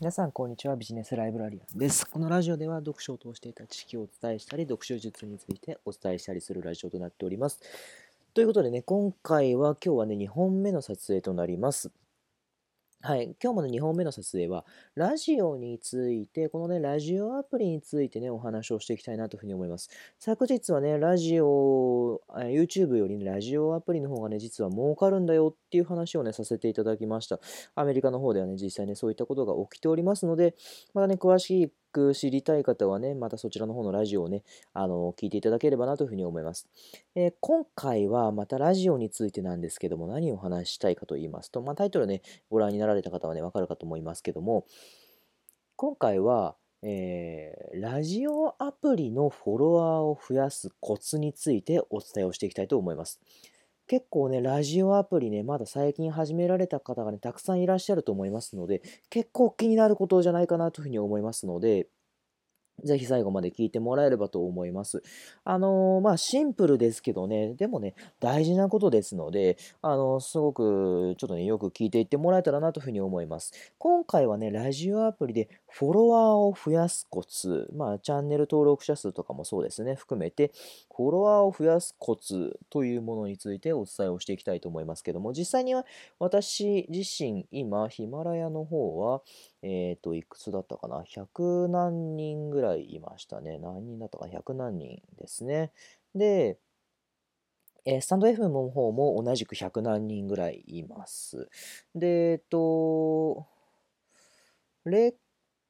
皆さん、こんにちは。ビジネスライブラリアンです。このラジオでは読書を通していた知識をお伝えしたり、読書術についてお伝えしたりするラジオとなっております。ということでね、今回は今日はね、2本目の撮影となります。はい、今日もね、2本目の撮影は、ラジオについて、このね、ラジオアプリについてね、お話をしていきたいなというふうに思います。昨日はね、ラジオ、YouTube よりね、ラジオアプリの方がね、実は儲かるんだよっていう話をね、させていただきました。アメリカの方ではね、実際ね、そういったことが起きておりますので、またね、詳しいく知りたい方はね、またそちらの方のラジオをね、あの、聞いていただければなというふうに思います。えー今回はまたラジオについてなんですけども、何を話ししたいかと言いますと、まあ、タイトルね、ご覧になられた方はね、わかるかと思いますけども、今回は、えーラジオアプリのフォロワーを増やすコツについてお伝えをしていきたいと思います。結構ね、ラジオアプリね、まだ最近始められた方がね、たくさんいらっしゃると思いますので、結構気になることじゃないかなというふうに思いますので、ぜひ最後まで聞いてもらえればと思います。あのーまあシンプルですけどね、でもね、大事なことですので、あのすごくちょっとね、よく聞いていってもらえたらなというふうに思います。今回はね、ラジオアプリでフォロワーを増やすコツ、まあチャンネル登録者数とかもそうですね、含めて、フォロワーを増やすコツというものについてお伝えをしていきたいと思いますけども、実際には私自身、今、ヒマラヤの方は、えっ、と、いくつだったかな ?100 何人ぐらいいましたね。何人だったかな ?100 何人ですね。で、えースタンド FM の方も同じく100何人ぐらいいます。で、えっと、レッ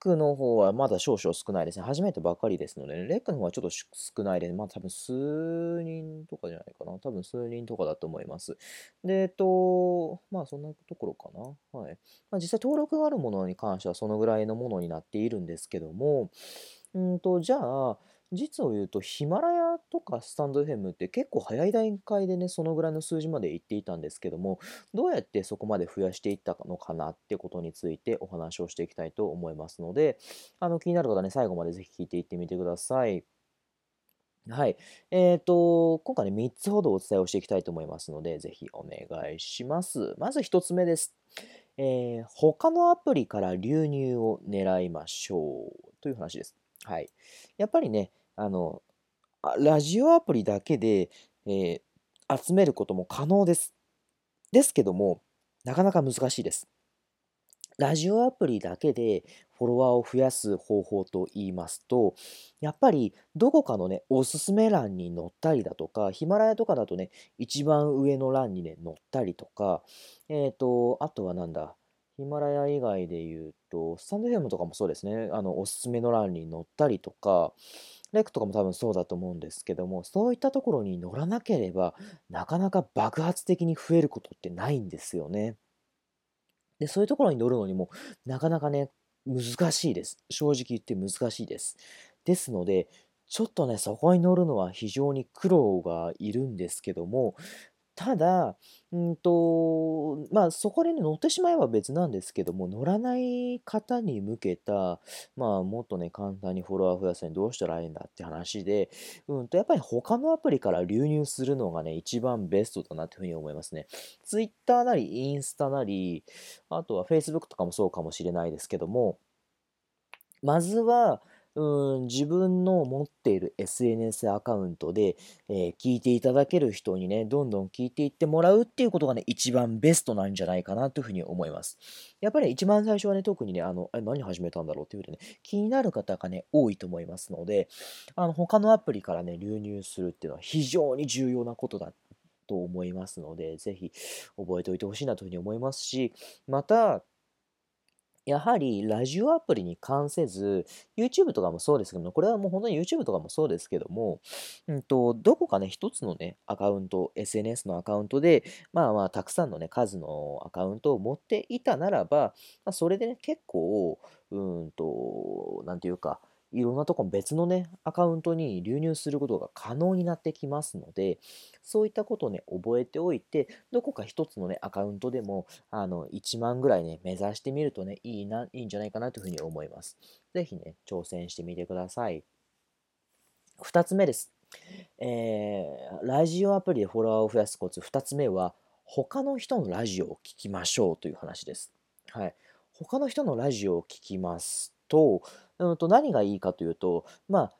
クの方はまだ少々少ないですね。初めてばかりですので、ね、レックの方はちょっと少ないです。まあ多分数人とかじゃないかな。多分数人とかだと思います。で、えっと、まあそんなところかな。はい。まあ、実際登録があるものに関してはそのぐらいのものになっているんですけども、うんと、じゃあ、実を言うと、ヒマラヤとかスタンド FM って結構早い段階でね、そのぐらいの数字までいっていたんですけども、どうやってそこまで増やしていったのかなってことについてお話をしていきたいと思いますので、あの気になる方ね、最後までぜひ聞いていってみてください。はい。えっと、今回ね、3つほどお伝えをしていきたいと思いますので、ぜひお願いします。まず1つ目です。えー他のアプリから流入を狙いましょうという話です。はい。やっぱりね、あの、ラジオアプリだけで、えー集めることも可能です。ですけども、なかなか難しいです。ラジオアプリだけでフォロワーを増やす方法と言いますと、やっぱりどこかのね、おすすめ欄に載ったりだとか、ヒマラヤとかだとね、一番上の欄にね、載ったりとか、えっ、と、あとはなんだ、ヒマラヤ以外で言うと、スタンド FM とかもそうですね、あの、おすすめの欄に載ったりとか、レックとかも多分そうだと思うんですけども、そういったところに載らなければ、なかなか爆発的に増えることってないんですよね。で、そういうところに乗るのにも、なかなかね、難しいです。正直言って難しいです。ですので、ちょっとね、そこに乗るのは非常に苦労がいるんですけども、ただ、うんと、まあ、そこにね乗ってしまえば別なんですけども、乗らない方に向けた、まあ、もっとね、簡単にフォロワー増やすにどうしたらいいんだって話で、うんと、やっぱり他のアプリから流入するのがね、一番ベストだなというふうに思いますね。Twitter なり、インスタなり、あとは Facebook とかもそうかもしれないですけども、まずは、うん、自分の持っている SNS アカウントで、えー聞いていただける人にね、どんどん聞いていってもらうっていうことがね、一番ベストなんじゃないかなというふうに思います。やっぱり一番最初はね、特にね、あの、え、何始めたんだろうっていうとね、気になる方がね、多いと思いますので、あの、他のアプリからね、流入するっていうのは非常に重要なことだと思いますので、ぜひ覚えておいてほしいなというふうに思いますし、また、やはりラジオアプリに関せず、YouTube とかもそうですけども、これはもう本当に YouTube とかもそうですけども、うんと、どこかね、一つのね、アカウント、SNS のアカウントで、まあまあ、たくさんのね、数のアカウントを持っていたならば、まあ、それでね、結構、うんと、なんていうか、いろんなとこ別のね、アカウントに流入することが可能になってきますので、そういったことをね、覚えておいて、どこか一つのね、アカウントでも、あの、1万ぐらいね、目指してみるとね、いいな、いいんじゃないかなというふうに思います。ぜひね、挑戦してみてください。2つ目です。えーラジオアプリでフォロワーを増やすコツ2つ目は他の人のラジオを聞きましょうという話です。はい。他の人のラジオを聞きますと、うんと何がいいかというと、まあ、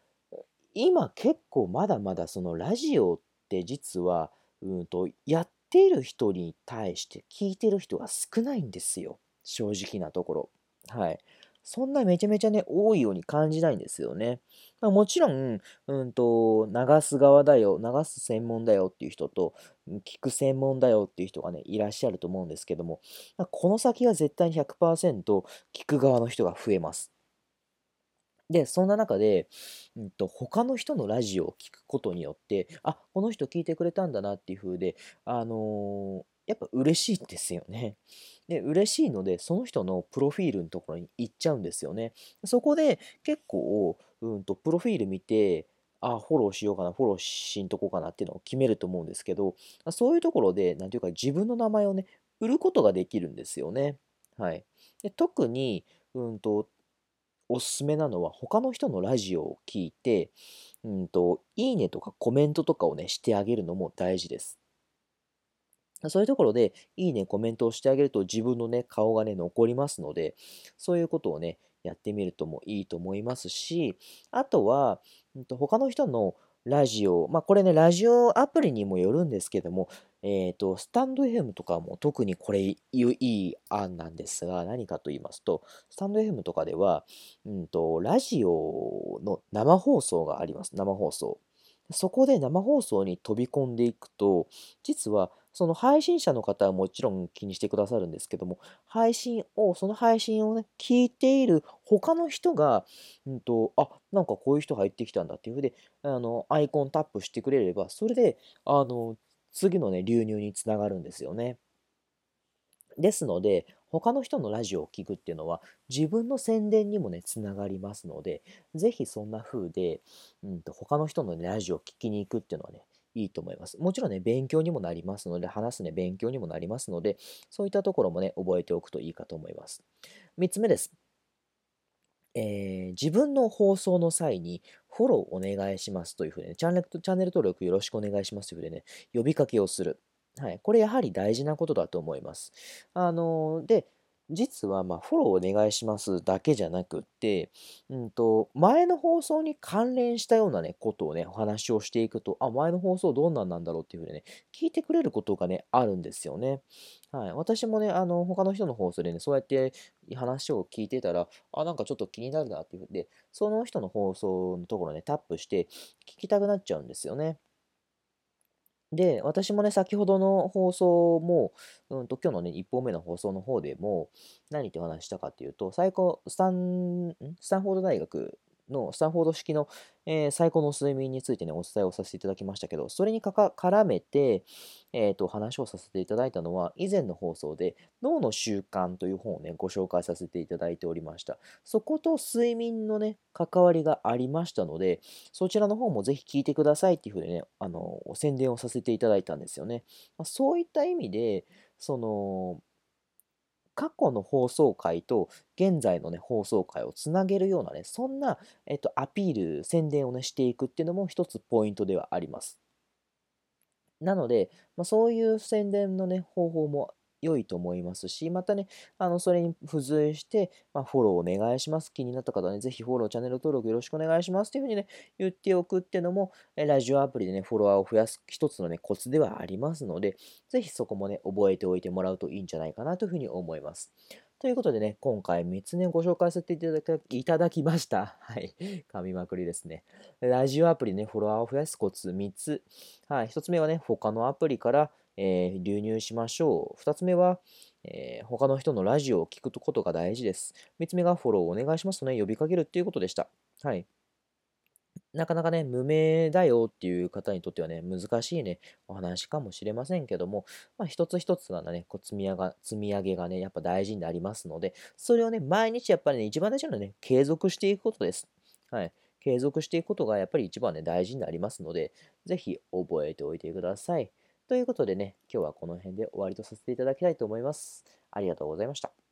今結構まだまだそのラジオって実は、うんとやっている人に対して聞いてる人が少ないんですよ。正直なところ。はい。そんなめちゃめちゃね、多いように感じないんですよね。まあ、もちろん、うんと、流す側だよ、流す専門だよっていう人と、聞く専門だよっていう人がね、いらっしゃると思うんですけども、この先は絶対に100%聞く側の人が増えます。で、そんな中で、うんと、他の人のラジオを聞くことによって、あ、この人聞いてくれたんだなっていう風で、あのーやっぱ嬉しいんですよね。で、嬉しいので、その人のプロフィールのところに行っちゃうんですよね。そこで結構、うんと、プロフィール見て、あ、フォローしようかな、フォローしんとこうかなっていうのを決めると思うんですけど、そういうところで、なんていうか自分の名前をね、売ることができるんですよね。はい。で特に、うんと、おすすめなのは他の人のラジオを聞いて、うんと、いいねとかコメントとかをね、してあげるのも大事です。そういうところで、いいね、コメントをしてあげると自分のね、顔がね、残りますので、そういうことをね、やってみるともいいと思いますし、あとは、他の人のラジオ、まあこれね、ラジオアプリにもよるんですけども、えっ、ー、と、スタンド FM とかも特にこれいい案なんですが、何かと言いますと、スタンド FM とかでは、うんと、ラジオの生放送があります。生放送。そこで生放送に飛び込んでいくと、実はその配信者の方はもちろん気にしてくださるんですけども、配信を、その配信をね、聞いている他の人が、うんと、あ、なんかこういう人入ってきたんだっていうふうで、あの、アイコンタップしてくれれば、それで、あの、次のね、流入につながるんですよね。ですので、他の人のラジオを聴くっていうのは自分の宣伝にもね、つながりますので、ぜひそんな風で、うんと、他の人の、ね、ラジオを聴きに行くっていうのはね、いいと思います。もちろんね、勉強にもなりますので、話すね、勉強にもなりますので、そういったところもね、覚えておくといいかと思います。3つ目です。えー、自分の放送の際にフォローお願いしますというふうに、ね、チャンネルチャンネル登録よろしくお願いしますというふうにね、呼びかけをする。はい、これやはり大事なことだと思います。あので、実はまフォローお願いしますだけじゃなくって、うんと、前の放送に関連したようなね、ことをね、お話をしていくと、あ、前の放送どんなんなんだろうっていうふうにね、聞いてくれることがね、あるんですよね。はい。私もね、あの、他の人の放送でね、そうやって話を聞いてたら、あ、なんかちょっと気になるなっていうふうで、その人の放送のところね、タップして聞きたくなっちゃうんですよね。で、私もね、先ほどの放送も、うんと、今日のね、1本目の放送の方でも、何ってお話したかっていうと、最高、スタン、スタンフォード大学のスタンフォード式の、えー、最高の睡眠についてね、お伝えをさせていただきましたけど、それにかか絡めて、えっ、ー、と、話をさせていただいたのは、以前の放送で、脳の習慣という本をね、ご紹介させていただいておりました。そこと睡眠のね、関わりがありましたので、そちらの方もぜひ聞いてくださいっていうふうにね、あの、宣伝をさせていただいたんですよね。まあ、そういった意味で、その、過去の放送回と現在のね、放送回をつなげるようなね、そんな、えっと、アピール、宣伝をね、していくっていうのも一つポイントではあります。なので、まあ、そういう宣伝のね、方法も良いと思いますし、またね、あの、それに付随して、まあ、フォローお願いします。気になった方はね、ぜひフォロー、チャンネル登録よろしくお願いしますというふうにね、言っておくっていうのも、ラジオアプリでね、フォロワーを増やす一つのね、コツではありますので、ぜひそこもね、覚えておいてもらうといいんじゃないかなというふうに思います。ということでね、今回3つね、ご紹介させていただきいただきました。はい。噛みまくりですね。ラジオアプリね、フォロワーを増やすコツ3つ。はい。1つ目はね、他のアプリから、えー、流入しましょう。2つ目は、えー、他の人のラジオを聞くことが大事です。3つ目がフォローをお願いしますとね、呼びかけるっていうことでした。はい。なかなかね、無名だよっていう方にとってはね、難しいね、お話かもしれませんけども、まあ、一つ一つがね、こう積み上が積み上げがね、やっぱ大事になりますので、それをね、毎日やっぱりね、一番大事なのはね、継続していくことです。はい。継続していくことがやっぱり一番ね、大事になりますので、ぜひ覚えておいてください。ということでね、今日はこの辺で終わりとさせていただきたいと思います。ありがとうございました。